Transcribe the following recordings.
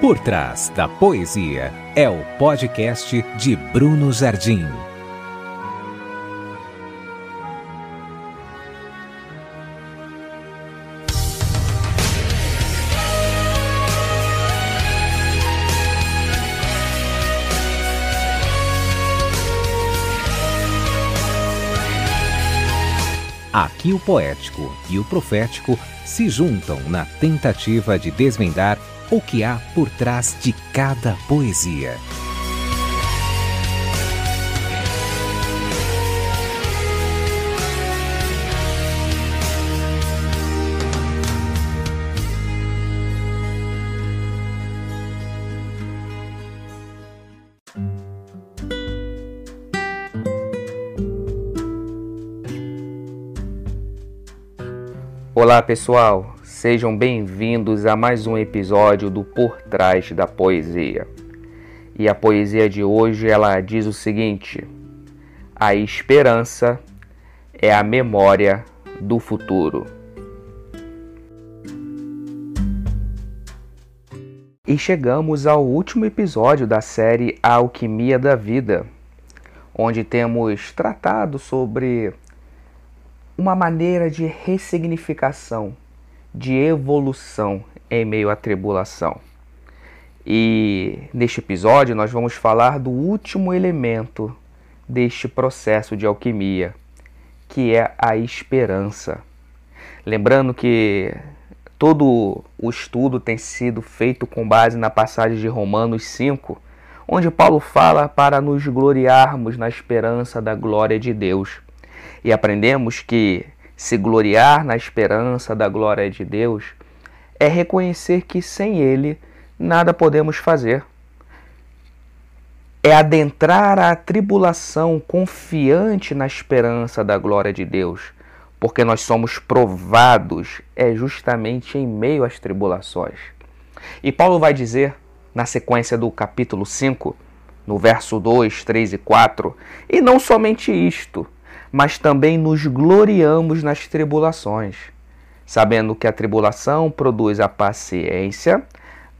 Por Trás da Poesia é o podcast de Bruno Jardim. Aqui o poético e o profético se juntam na tentativa de desvendar o que há por trás de cada poesia. Olá pessoal, sejam bem-vindos a mais um episódio do Por Trás da Poesia. E a poesia de hoje ela diz o seguinte: A esperança é a memória do futuro. E chegamos ao último episódio da série A Alquimia da Vida, onde temos tratado sobre uma maneira de ressignificação, de evolução em meio à tribulação. E neste episódio nós vamos falar do último elemento deste processo de alquimia, que é a esperança. Lembrando que todo o estudo tem sido feito com base na passagem de Romanos 5, onde Paulo fala para nos gloriarmos na esperança da glória de Deus e aprendemos que se gloriar na esperança da glória de Deus é reconhecer que sem Ele nada podemos fazer. É adentrar a tribulação confiante na esperança da glória de Deus, porque nós somos provados é justamente em meio às tribulações. E Paulo vai dizer, na sequência do capítulo 5, no verso 2, 3 e 4, e não somente isto, mas também nos gloriamos nas tribulações, sabendo que a tribulação produz a paciência,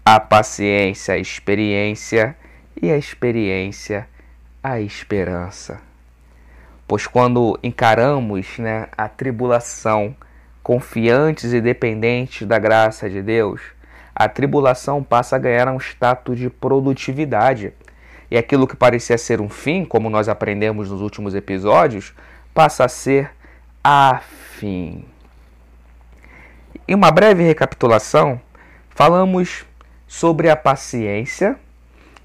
a paciência a experiência e a experiência a esperança. Pois quando encaramos né, a tribulação confiantes e dependentes da graça de Deus, a tribulação passa a ganhar um status de produtividade. E aquilo que parecia ser um fim, como nós aprendemos nos últimos episódios, passa a ser afim. Em uma breve recapitulação, falamos sobre a paciência,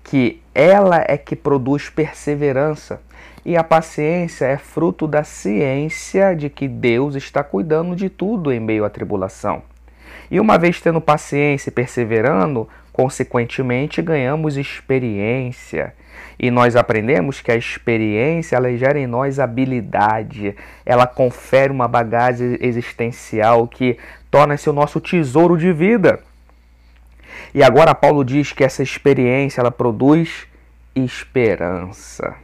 que ela é que produz perseverança, e a paciência é fruto da ciência de que Deus está cuidando de tudo em meio à tribulação. E uma vez tendo paciência e perseverando, consequentemente ganhamos experiência. E nós aprendemos que a experiência ela gera em nós habilidade, ela confere uma bagagem existencial que torna-se o nosso tesouro de vida. E agora Paulo diz que essa experiência ela produz esperança.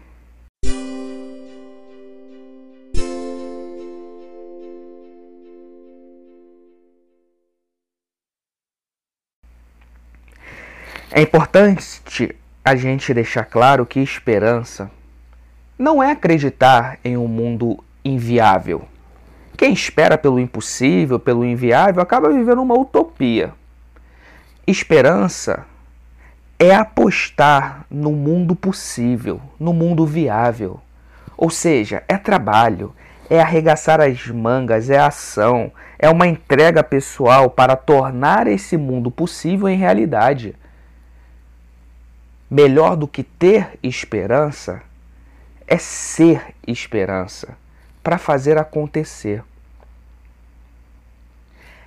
É importante a gente deixar claro que esperança não é acreditar em um mundo inviável. Quem espera pelo impossível, pelo inviável, acaba vivendo uma utopia. Esperança é apostar no mundo possível, no mundo viável. Ou seja, é trabalho, é arregaçar as mangas, é ação, é uma entrega pessoal para tornar esse mundo possível em realidade. Melhor do que ter esperança é ser esperança para fazer acontecer.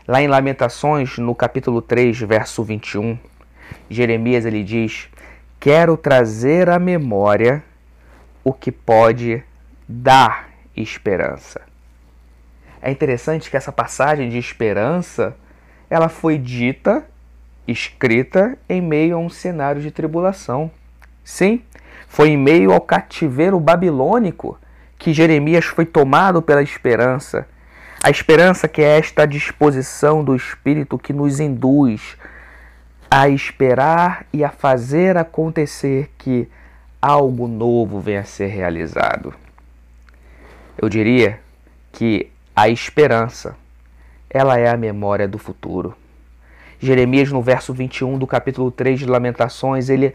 Lá em Lamentações, no capítulo 3, verso 21, Jeremias ele diz: "Quero trazer à memória o que pode dar esperança". É interessante que essa passagem de esperança, ela foi dita escrita em meio a um cenário de tribulação. Sim, foi em meio ao cativeiro babilônico que Jeremias foi tomado pela esperança. A esperança que é esta disposição do Espírito que nos induz a esperar e a fazer acontecer que algo novo venha a ser realizado. Eu diria que a esperança, ela é a memória do futuro. Jeremias, no verso 21 do capítulo 3 de Lamentações, ele,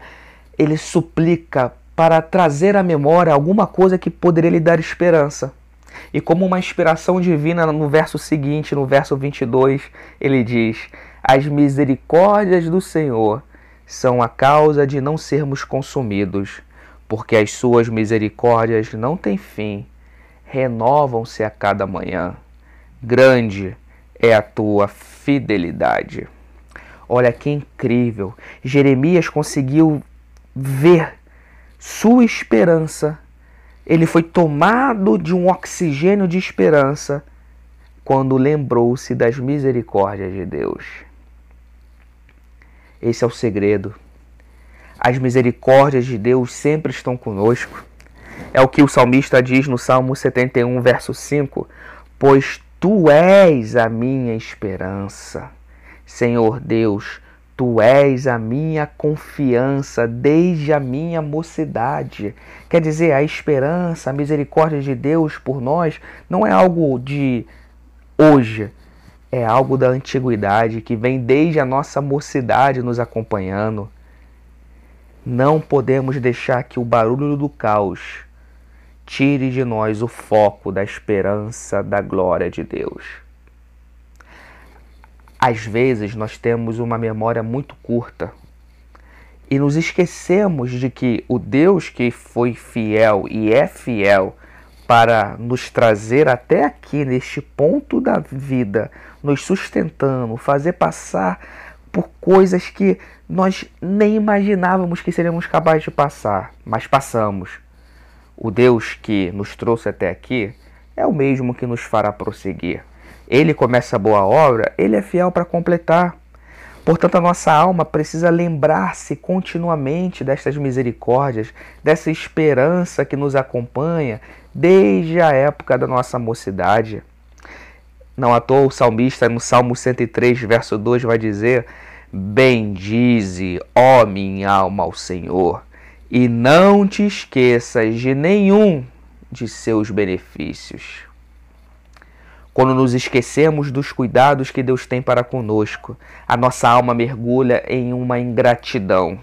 ele suplica para trazer à memória alguma coisa que poderia lhe dar esperança. E como uma inspiração divina, no verso seguinte, no verso 22, ele diz: As misericórdias do Senhor são a causa de não sermos consumidos, porque as suas misericórdias não têm fim, renovam-se a cada manhã. Grande é a tua fidelidade. Olha que incrível! Jeremias conseguiu ver sua esperança. Ele foi tomado de um oxigênio de esperança quando lembrou-se das misericórdias de Deus. Esse é o segredo. As misericórdias de Deus sempre estão conosco. É o que o salmista diz no Salmo 71, verso 5: Pois tu és a minha esperança. Senhor Deus, tu és a minha confiança desde a minha mocidade. Quer dizer, a esperança, a misericórdia de Deus por nós não é algo de hoje, é algo da antiguidade que vem desde a nossa mocidade nos acompanhando. Não podemos deixar que o barulho do caos tire de nós o foco da esperança da glória de Deus. Às vezes nós temos uma memória muito curta. E nos esquecemos de que o Deus que foi fiel e é fiel para nos trazer até aqui, neste ponto da vida, nos sustentando, fazer passar por coisas que nós nem imaginávamos que seríamos capazes de passar, mas passamos. O Deus que nos trouxe até aqui é o mesmo que nos fará prosseguir ele começa a boa obra, ele é fiel para completar. Portanto, a nossa alma precisa lembrar-se continuamente destas misericórdias, dessa esperança que nos acompanha desde a época da nossa mocidade. Não à toa o salmista no Salmo 103, verso 2 vai dizer: Bendize, ó minha alma, ao Senhor, e não te esqueças de nenhum de seus benefícios quando nos esquecemos dos cuidados que Deus tem para conosco, a nossa alma mergulha em uma ingratidão.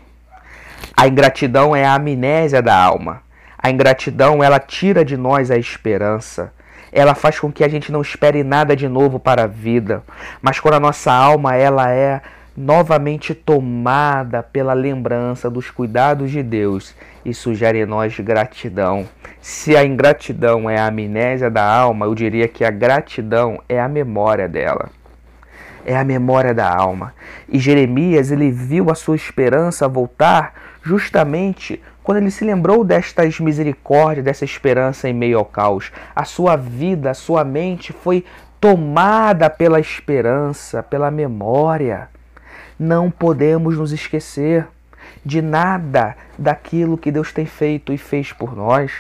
A ingratidão é a amnésia da alma. A ingratidão, ela tira de nós a esperança. Ela faz com que a gente não espere nada de novo para a vida. Mas quando a nossa alma, ela é novamente tomada pela lembrança dos cuidados de Deus, isso gera em nós gratidão. Se a ingratidão é a amnésia da alma, eu diria que a gratidão é a memória dela. É a memória da alma. E Jeremias, ele viu a sua esperança voltar justamente quando ele se lembrou destas misericórdias, dessa esperança em meio ao caos. A sua vida, a sua mente foi tomada pela esperança, pela memória. Não podemos nos esquecer de nada daquilo que Deus tem feito e fez por nós.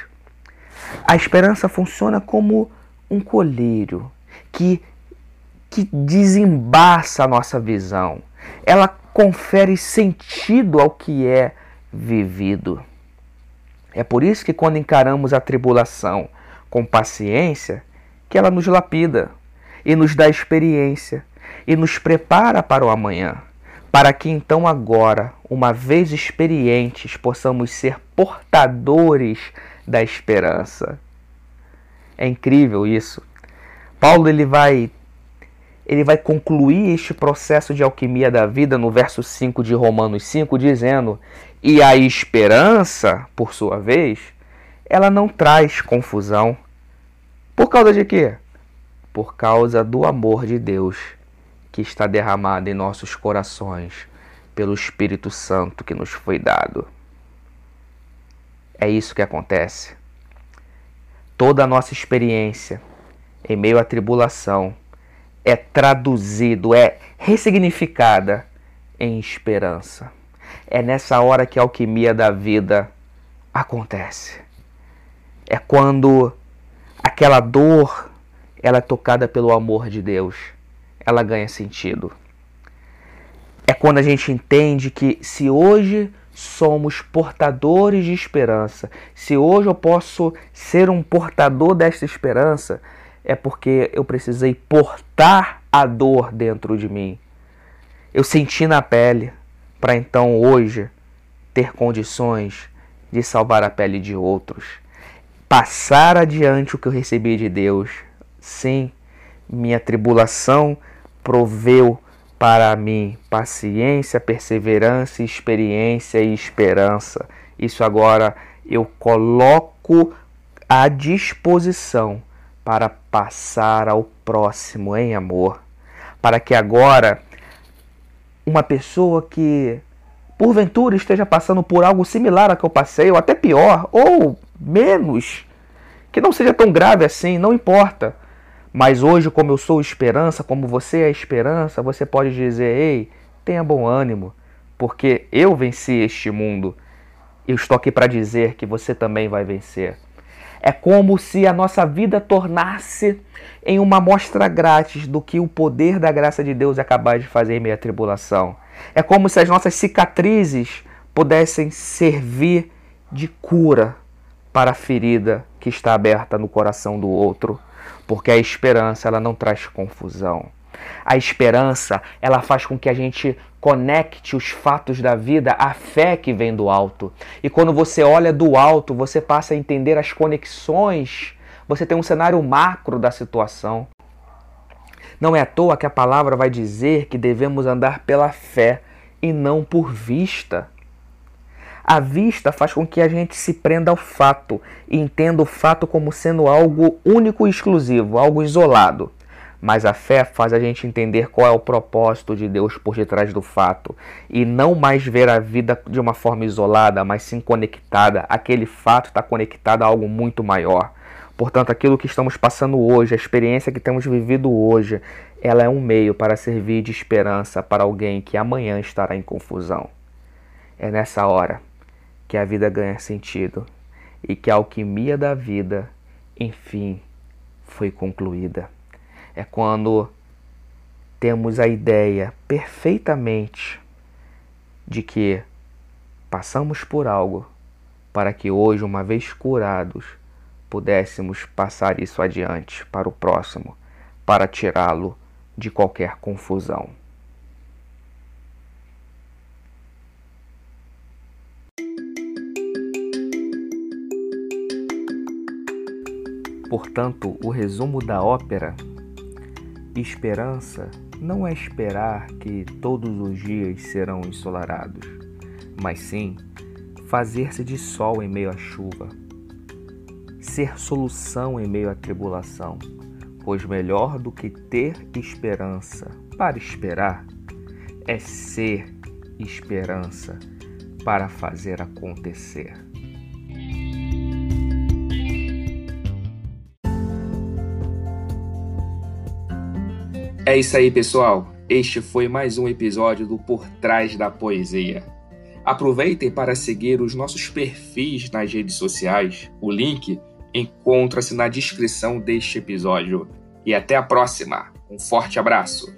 A esperança funciona como um colírio que, que desembaça a nossa visão. Ela confere sentido ao que é vivido. É por isso que quando encaramos a tribulação com paciência, que ela nos lapida e nos dá experiência e nos prepara para o amanhã para que então agora, uma vez experientes, possamos ser portadores da esperança. É incrível isso. Paulo ele vai ele vai concluir este processo de alquimia da vida no verso 5 de Romanos 5 dizendo: "E a esperança, por sua vez, ela não traz confusão. Por causa de quê? Por causa do amor de Deus que está derramada em nossos corações pelo Espírito Santo que nos foi dado. É isso que acontece. Toda a nossa experiência em meio à tribulação é traduzido, é ressignificada em esperança. É nessa hora que a alquimia da vida acontece. É quando aquela dor ela é tocada pelo amor de Deus ela ganha sentido. É quando a gente entende que se hoje somos portadores de esperança, se hoje eu posso ser um portador desta esperança, é porque eu precisei portar a dor dentro de mim. Eu senti na pele para então hoje ter condições de salvar a pele de outros, passar adiante o que eu recebi de Deus. Sim, minha tribulação proveu para mim paciência, perseverança, experiência e esperança. Isso agora eu coloco à disposição para passar ao próximo em amor, para que agora uma pessoa que porventura esteja passando por algo similar a que eu passei, ou até pior, ou menos, que não seja tão grave assim, não importa. Mas hoje, como eu sou esperança, como você é esperança, você pode dizer: ei, tenha bom ânimo, porque eu venci este mundo. Eu estou aqui para dizer que você também vai vencer. É como se a nossa vida tornasse em uma mostra grátis do que o poder da graça de Deus é capaz de fazer em meia tribulação. É como se as nossas cicatrizes pudessem servir de cura para a ferida que está aberta no coração do outro, porque a esperança ela não traz confusão. A esperança, ela faz com que a gente conecte os fatos da vida à fé que vem do alto. E quando você olha do alto, você passa a entender as conexões, você tem um cenário macro da situação. Não é à toa que a palavra vai dizer que devemos andar pela fé e não por vista. A vista faz com que a gente se prenda ao fato e entenda o fato como sendo algo único e exclusivo, algo isolado. Mas a fé faz a gente entender qual é o propósito de Deus por detrás do fato e não mais ver a vida de uma forma isolada, mas sim conectada. Aquele fato está conectado a algo muito maior. Portanto, aquilo que estamos passando hoje, a experiência que temos vivido hoje, ela é um meio para servir de esperança para alguém que amanhã estará em confusão. É nessa hora que a vida ganha sentido e que a alquimia da vida, enfim, foi concluída é quando temos a ideia perfeitamente de que passamos por algo para que hoje, uma vez curados, pudéssemos passar isso adiante para o próximo, para tirá-lo de qualquer confusão. Portanto, o resumo da ópera Esperança não é esperar que todos os dias serão ensolarados, mas sim fazer-se de sol em meio à chuva, ser solução em meio à tribulação, pois melhor do que ter esperança para esperar é ser esperança para fazer acontecer. É isso aí, pessoal. Este foi mais um episódio do Por Trás da Poesia. Aproveitem para seguir os nossos perfis nas redes sociais. O link encontra-se na descrição deste episódio. E até a próxima. Um forte abraço.